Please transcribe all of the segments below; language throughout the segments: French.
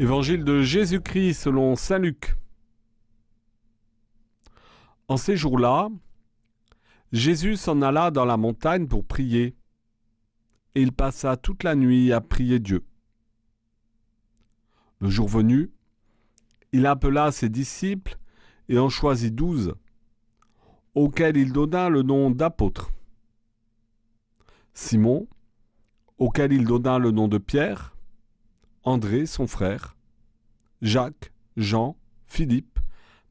Évangile de Jésus-Christ selon Saint Luc. En ces jours-là, Jésus s'en alla dans la montagne pour prier, et il passa toute la nuit à prier Dieu. Le jour venu, il appela ses disciples et en choisit douze, auxquels il donna le nom d'apôtres. Simon, auquel il donna le nom de Pierre, André, son frère, Jacques, Jean, Philippe,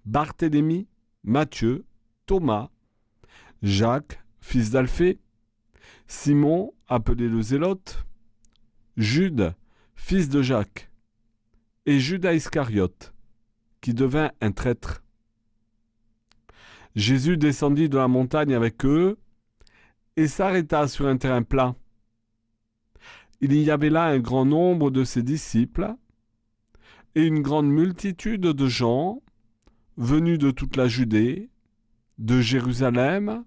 Barthélemy, Matthieu, Thomas, Jacques, fils d'Alphée, Simon, appelé le Zélote, Jude, fils de Jacques, et Judas Iscariote, qui devint un traître. Jésus descendit de la montagne avec eux et s'arrêta sur un terrain plat. Il y avait là un grand nombre de ses disciples et une grande multitude de gens venus de toute la Judée, de Jérusalem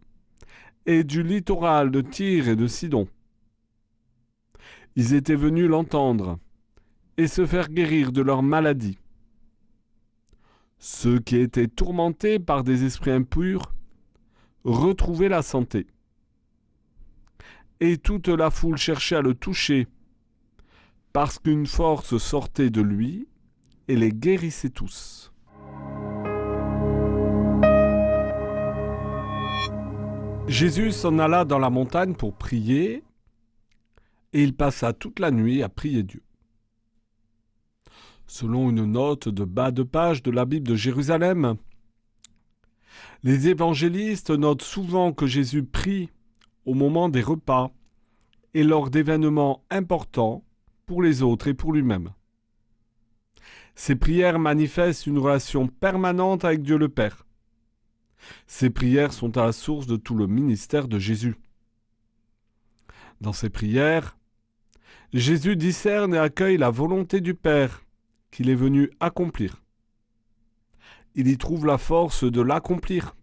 et du littoral de Tyr et de Sidon. Ils étaient venus l'entendre et se faire guérir de leur maladie. Ceux qui étaient tourmentés par des esprits impurs retrouvaient la santé. Et toute la foule cherchait à le toucher, parce qu'une force sortait de lui et les guérissait tous. Jésus s'en alla dans la montagne pour prier, et il passa toute la nuit à prier Dieu. Selon une note de bas de page de la Bible de Jérusalem, les évangélistes notent souvent que Jésus prie au moment des repas et lors d'événements importants pour les autres et pour lui-même. Ces prières manifestent une relation permanente avec Dieu le Père. Ces prières sont à la source de tout le ministère de Jésus. Dans ces prières, Jésus discerne et accueille la volonté du Père qu'il est venu accomplir. Il y trouve la force de l'accomplir.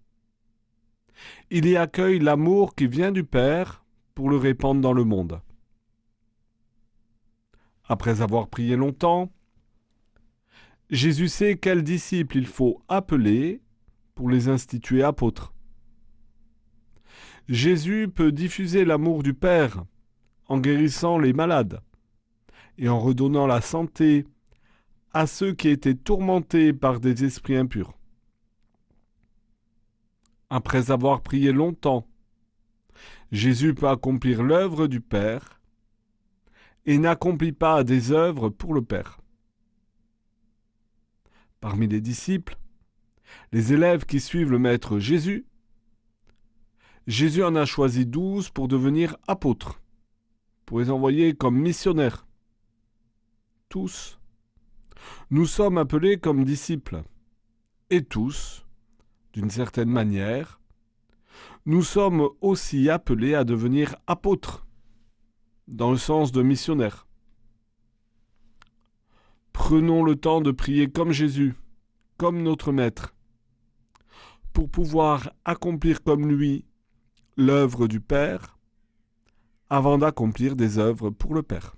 Il y accueille l'amour qui vient du Père pour le répandre dans le monde. Après avoir prié longtemps, Jésus sait quels disciples il faut appeler pour les instituer apôtres. Jésus peut diffuser l'amour du Père en guérissant les malades et en redonnant la santé à ceux qui étaient tourmentés par des esprits impurs. Après avoir prié longtemps, Jésus peut accomplir l'œuvre du Père et n'accomplit pas des œuvres pour le Père. Parmi les disciples, les élèves qui suivent le Maître Jésus, Jésus en a choisi douze pour devenir apôtres, pour les envoyer comme missionnaires. Tous, nous sommes appelés comme disciples, et tous, d'une certaine manière, nous sommes aussi appelés à devenir apôtres, dans le sens de missionnaires. Prenons le temps de prier comme Jésus, comme notre Maître, pour pouvoir accomplir comme lui l'œuvre du Père, avant d'accomplir des œuvres pour le Père.